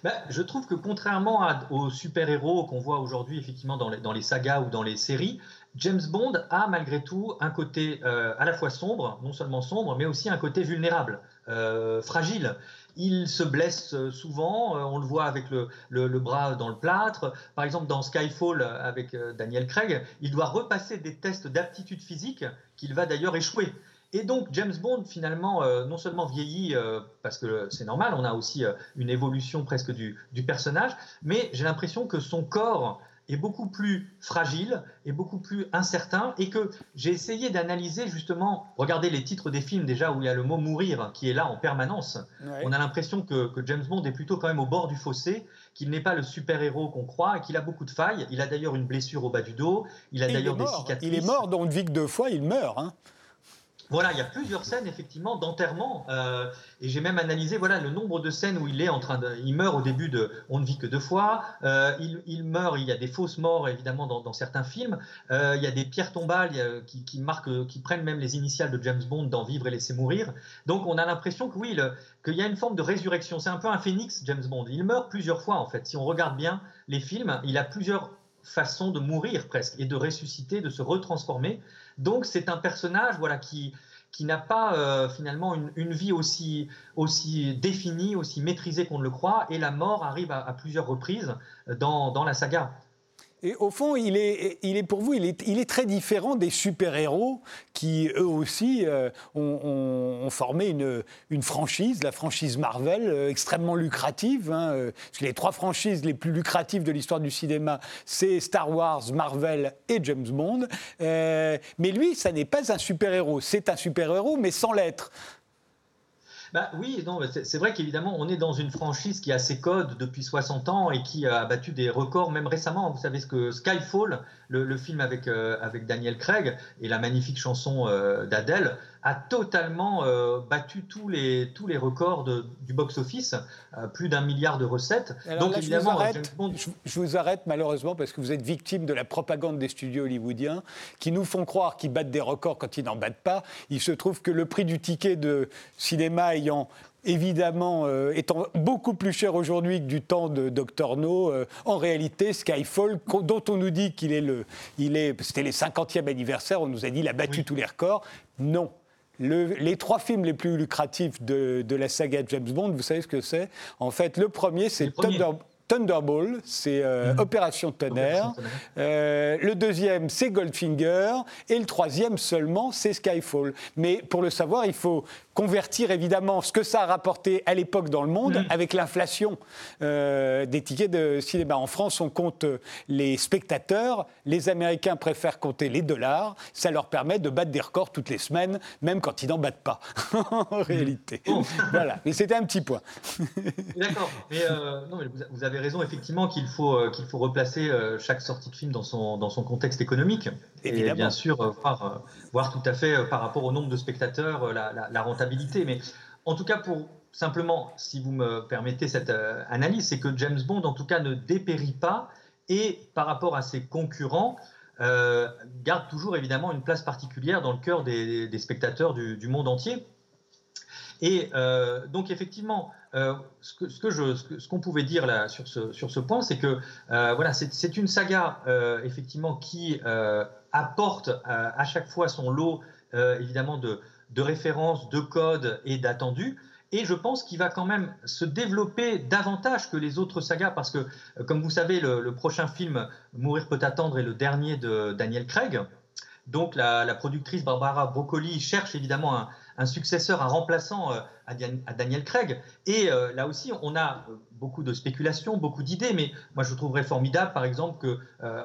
Ben, je trouve que contrairement aux super-héros qu'on voit aujourd'hui effectivement dans les, dans les, sagas ou dans les séries, James Bond a malgré tout un côté à la fois sombre, non seulement sombre, mais aussi un côté vulnérable, fragile. Il se blesse euh, souvent, euh, on le voit avec le, bras dans le plâtre. Par exemple, dans Skyfall euh, avec Daniel Craig, il doit repasser des tests d'aptitude physique qu'il va d'ailleurs échouer. Et donc James Bond finalement non seulement vieillit parce que c'est normal, on a aussi une évolution presque du personnage, mais j'ai l'impression que son corps est beaucoup plus fragile et beaucoup plus incertain et que j'ai essayé d'analyser justement, regardez les titres des films déjà où il y a le mot mourir qui est là en permanence. On a l'impression que, James Bond est plutôt quand même au bord du fossé, qu'il n'est pas le super-héros qu'on croit et qu'il a beaucoup de failles. Il a d'ailleurs une blessure au bas du dos, il a d'ailleurs des cicatrices. Il est mort dans que deux fois, il meurt. Hein. Voilà, il y a plusieurs scènes effectivement d'enterrement euh, et j'ai même analysé voilà le nombre de scènes où il est en train de, il meurt au début de On ne vit que deux fois, euh, il, meurt, il y a des fausses morts évidemment dans, certains films, euh, il y a des pierres tombales qui, marquent, qui prennent même les initiales de James Bond dans Vivre et laisser mourir. Donc on a l'impression que oui, qu'il y a une forme de résurrection. C'est un peu un phénix James Bond. Il meurt plusieurs fois en fait. Si on regarde bien les films, il a plusieurs façons de mourir presque et de ressusciter, de se retransformer. Donc c'est un personnage voilà, qui, n'a pas euh, finalement une, vie aussi, aussi définie, aussi maîtrisée qu'on ne le croit, et la mort arrive à, plusieurs reprises dans, dans la saga. Et au fond, il est, il est pour vous, il est, il est très différent des super-héros qui, eux aussi, euh, ont, formé une, une, franchise, la franchise Marvel, euh, extrêmement lucrative. Hein, euh, les trois franchises les plus lucratives de l'histoire du cinéma, c'est Star Wars, Marvel et James Bond. mais lui, ça n'est pas un super-héros. C'est un super-héros, mais sans l'être. Bah, oui, non, c'est vrai qu'évidemment, on est dans une franchise qui a ses codes depuis 60 ans et qui a battu des records, même récemment. Vous savez ce que Skyfall, le, film avec, euh, avec Daniel Craig et la magnifique chanson euh, d'Adèle, a totalement euh, battu tous les, tous les records du box-office, plus d'un milliard de recettes. Donc évidemment, je vous, arrête, malheureusement parce que vous êtes victime de la propagande des studios hollywoodiens qui nous font croire qu'ils battent des records quand ils n'en battent pas. Il se trouve que le prix du ticket de cinéma ayant évidemment euh, étant beaucoup plus cher aujourd'hui que du temps de Dr No, euh, en réalité, Skyfall, dont on nous dit qu'il est le, il est, c'était les 50e anniversaire, on nous a dit qu'il a battu tous les records. Non. les trois films les plus lucratifs de, la saga James Bond, vous savez ce que c'est? En fait, le premier, c'est Thunder, Thunderball, c'est euh, mhm. Opération Tonnerre. Euh, le deuxième, c'est Goldfinger. Et le troisième seulement, c'est Skyfall. Mais pour le savoir, il faut convertir évidemment ce que ça a rapporté à l'époque dans le monde mhm. avec l'inflation euh, des tickets de cinéma. En France, on compte les spectateurs. Les Américains préfèrent compter les dollars. Ça leur permet de battre des records toutes les semaines, même quand ils n'en battent pas, [LAUGHS] en réalité. Voilà. Mais c'était un petit point. D'accord. Mais, vous avez raison, effectivement, qu'il faut, euh, qu'il faut replacer euh, chaque sortie de film dans son, dans son contexte économique. Et bien sûr, euh, voir, voir, tout à fait par rapport au nombre de spectateurs la, rentabilité. Mais en tout cas, pour simplement, si vous me permettez cette analyse, c'est que James Bond, en tout cas, ne dépérit pas et par rapport à ses concurrents, garde toujours évidemment une place particulière dans le cœur des, spectateurs du, du, monde entier. Et donc effectivement, ce que, ce je, ce qu'on pouvait dire là sur ce, sur ce point, c'est que voilà, c'est une saga effectivement qui apporte à chaque fois son lot évidemment de, de références, de codes et d'attendus. Et je pense qu'il va quand même se développer davantage que les autres sagas, parce que, euh, comme vous savez, le, prochain film, Mourir peut attendre, est le dernier de Daniel Craig. Donc la, productrice Barbara Broccoli cherche évidemment un, successeur, un remplaçant euh, à, Daniel Craig. Et euh, là aussi, on a beaucoup de spéculations, beaucoup d'idées, mais moi je trouverais formidable, par exemple, que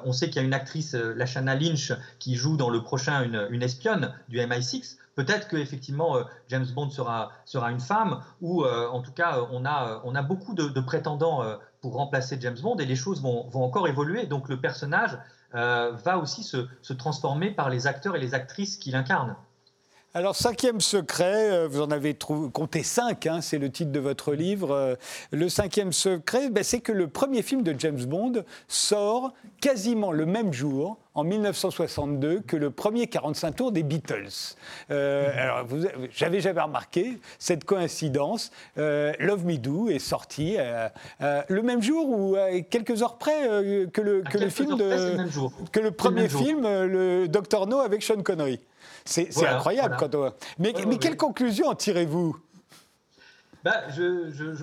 on sait qu'il y a une actrice, Lashana Lynch, qui joue dans le prochain une, une espionne du MI6. Peut-être qu'effectivement euh, James Bond sera, sera une femme, ou euh, en tout cas on a, on a beaucoup de, prétendants euh, pour remplacer James Bond et les choses vont, vont encore évoluer. Donc le personnage va aussi se, se, transformer par les acteurs et les actrices qui l'incarnent. Alors, cinquième secret, euh, vous en avez compté cinq, hein, c'est le titre de votre livre. Euh, le cinquième secret, ben, c'est que le premier film de James Bond sort quasiment le même jour, en 1962, que le premier 45 tours des Beatles. Euh, alors, j'avais jamais remarqué cette coïncidence. Love Me Do est sorti le même jour ou quelques heures près que le, que le film de, que le premier film, le Doctor No avec Sean Connery. C'est incroyable. Quand Mais, mais quelle conclusion en tirez-vous? Bah,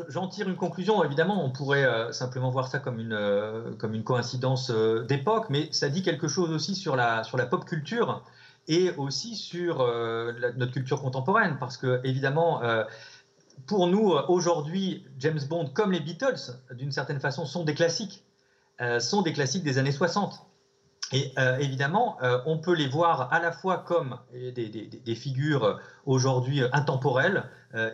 J'en tire une conclusion. Évidemment, on pourrait euh, simplement voir ça comme une, euh, comme une coïncidence euh, d'époque, mais ça dit quelque chose aussi sur la, sur la pop culture et aussi sur notre culture contemporaine. Parce que, évidemment, pour nous, aujourd'hui, James Bond, comme les Beatles, d'une certaine façon, sont des classiques. sont des classiques des années 60. Et euh, évidemment, euh, on peut les voir à la fois comme des, figures euh, aujourd'hui intemporelles,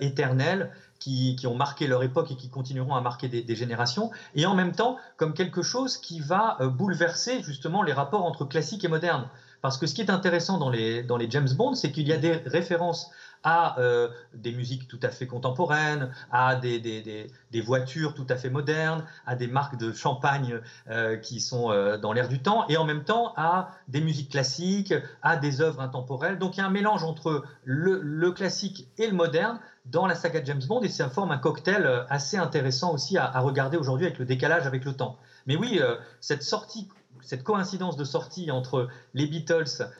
éternelles, qui, ont marqué leur époque et qui continueront à marquer des, générations, et en même temps comme quelque chose qui va bouleverser justement les rapports entre classique et moderne. Parce que ce qui est intéressant dans les, dans les James Bond, c'est qu'il y a des références à euh, des musiques tout à fait contemporaines, à des, des, des, voitures tout à fait modernes, à des marques de champagne euh, qui sont euh, dans l'air du temps, et en même temps à des musiques classiques, à des œuvres intemporelles. Donc il y a un mélange entre le, classique et le moderne dans la saga James Bond, et ça forme un cocktail assez intéressant aussi à regarder aujourd'hui avec le décalage avec le temps. Mais oui, cette sortie cette coïncidence de sortie entre les Beatles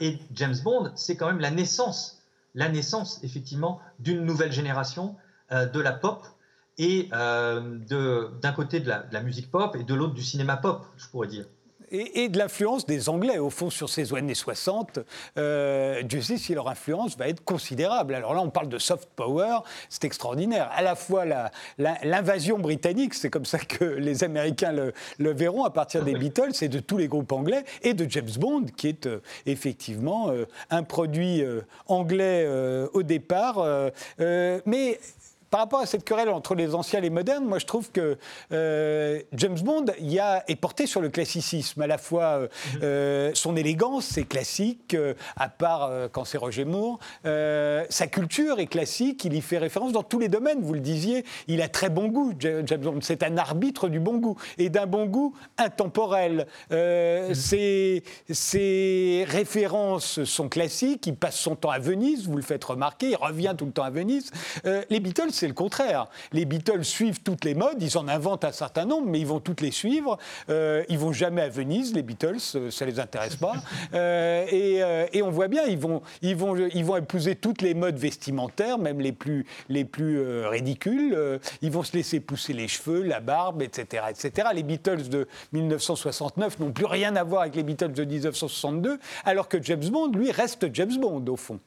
et James Bond, c'est quand même la naissance la naissance effectivement d'une nouvelle génération euh, de la pop et euh, d'un côté de la, musique pop et de l'autre du cinéma pop, je pourrais dire et, de l'influence des Anglais, au fond, sur ces années 60. Euh, Dieu sait si leur influence va être considérable. Alors là, on parle de soft power, c'est extraordinaire. À la fois l'invasion britannique, c'est comme ça que les Américains le, verront à partir des [LAUGHS] Beatles et de tous les groupes anglais, et de James Bond, qui est euh, effectivement euh, un produit euh, anglais au départ. mais par rapport à cette querelle entre les anciens et les modernes, moi je trouve que euh, James Bond y a, est porté sur le classicisme. À la fois euh, mhm. euh, son élégance, c'est classique, à part quand c'est Roger Moore. sa culture est classique, il y fait référence dans tous les domaines, vous le disiez. Il a très bon goût, James Bond. C'est un arbitre du bon goût et d'un bon goût intemporel. Mhm. ses, ses, références sont classiques, il passe son temps à Venise, vous le faites remarquer, il revient tout le temps à Venise. les Beatles, c'est le contraire. Les Beatles suivent toutes les modes, ils en inventent un certain nombre, mais ils vont toutes les suivre. Euh, ils vont jamais à Venise, les Beatles, euh, ça les intéresse pas. [LAUGHS] Euh, euh, et, on voit bien, ils vont, ils, vont, ils vont épouser toutes les modes vestimentaires, même les plus, les plus ridicules. ils vont se laisser pousser les cheveux, la barbe, etc., etc. Les Beatles de 1969 n'ont plus rien à voir avec les Beatles de 1962, alors que James Bond, lui, reste James Bond au fond.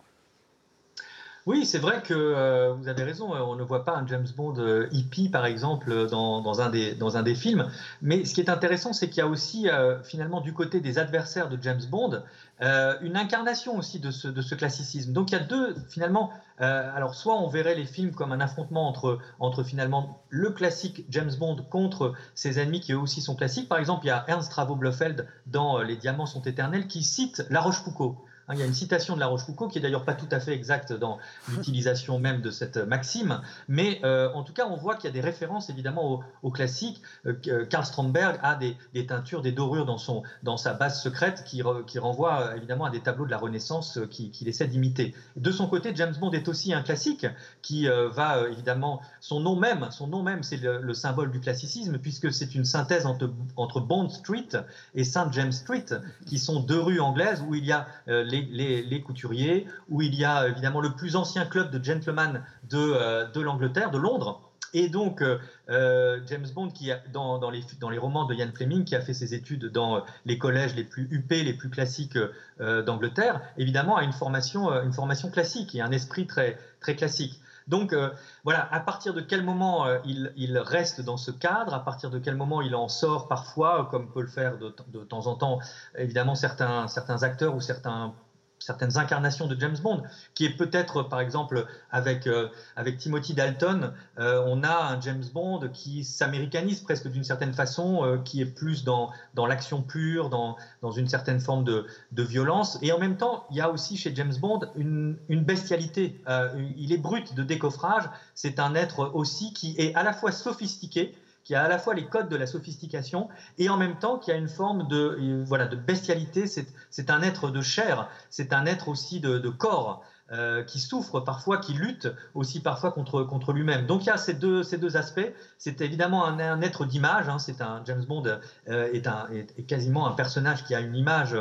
Oui, c'est vrai que euh, vous avez raison, on ne voit pas un James Bond euh, hippie, par exemple, dans, un des, films. Mais ce qui est intéressant, c'est qu'il y a aussi, euh, finalement, du côté des adversaires de James Bond, une incarnation aussi de ce, classicisme. Donc il y a deux, finalement, alors soit on verrait les films comme un affrontement entre, finalement, le classique James Bond contre ses ennemis qui eux aussi sont classiques. Par exemple, il y a Ernst Travo Blofeld dans Les Diamants sont éternels qui cite La Rochefoucauld. Hein, il y a une citation de La Rochefoucauld qui est d'ailleurs pas tout à fait exacte dans [LAUGHS] l'utilisation même de cette maxime, mais euh, en tout cas, on voit qu'il y a des références évidemment au, classique. Euh, Karl Stromberg a des, teintures, des dorures dans, son, dans sa base secrète qui, qui renvoient évidemment à des tableaux de la Renaissance qu'il essaie d'imiter. De son côté, James Bond est aussi un classique qui va évidemment, son nom même, son nom même, c'est le, symbole du classicisme puisque c'est une synthèse entre, entre Bond Street et Saint James Street, qui sont deux rues anglaises où il y a les les, couturiers, où il y a évidemment le plus ancien club de gentlemen de, euh, de l'Angleterre, de Londres. Et donc, euh, euh, James Bond, qui a, dans, dans, les, dans, les, romans de Ian Fleming, qui a fait ses études dans les collèges les plus huppés, les plus classiques d'Angleterre, évidemment a une formation, une formation classique et un esprit très, très classique. Donc voilà, à partir de quel moment euh, il, reste dans ce cadre, à partir de quel moment il en sort parfois, comme peut le faire de, de temps en temps, évidemment certains, certains acteurs ou certains certaines incarnations de James Bond, qui est peut-être, par exemple, avec, euh, avec Timothy Dalton, euh, on a un James Bond qui s'américanise presque d'une certaine façon, euh, qui est plus dans, dans l'action pure, dans, dans une certaine forme de, de, violence. Et en même temps, il y a aussi chez James Bond une, une bestialité. il est brut de décoffrage, c'est un être aussi qui est à la fois sophistiqué, qui a à la fois les codes de la sophistication et en même temps qui a une forme de, euh, voilà, de bestialité. C'est un être de chair, c'est un être aussi de, corps. Euh, qui souffre parfois, qui lutte aussi parfois contre, contre lui-même. Donc il y a ces deux, ces deux aspects. C'est évidemment un, être d'image. Hein. C'est un James Bond euh, est, un, est, quasiment un personnage qui a une image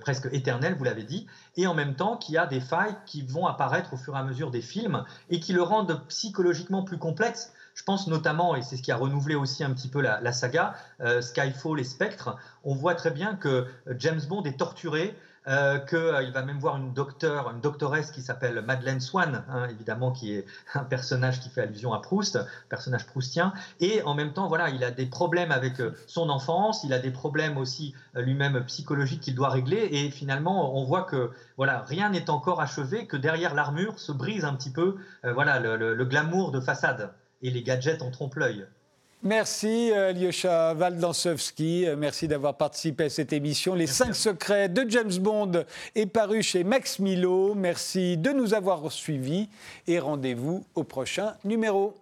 presque éternelle, vous l'avez dit, et en même temps qui a des failles qui vont apparaître au fur et à mesure des films et qui le rendent psychologiquement plus complexe je pense notamment, et c'est ce qui a renouvelé aussi un petit peu la, saga, euh, Skyfall et Spectre, on voit très bien que James Bond est torturé, euh, qu'il euh, va même voir une docteure, une doctoresse qui s'appelle Madeleine Swan, hein, évidemment, qui est [LAUGHS] un personnage qui fait allusion à Proust, personnage proustien, et en même temps, voilà, il a des problèmes avec euh, son enfance, il a des problèmes aussi lui-même psychologiques qu'il doit régler, et finalement, on voit que voilà, rien n'est encore achevé, que derrière l'armure se brise un petit peu, voilà, le glamour de façade et les gadgets en trompe-l'œil. Merci euh, Lyosha Valdansovski, euh, merci d'avoir participé à cette émission. Les cinq secrets de James Bond est paru chez Max Milo. Merci de nous avoir suivis et rendez-vous au prochain numéro.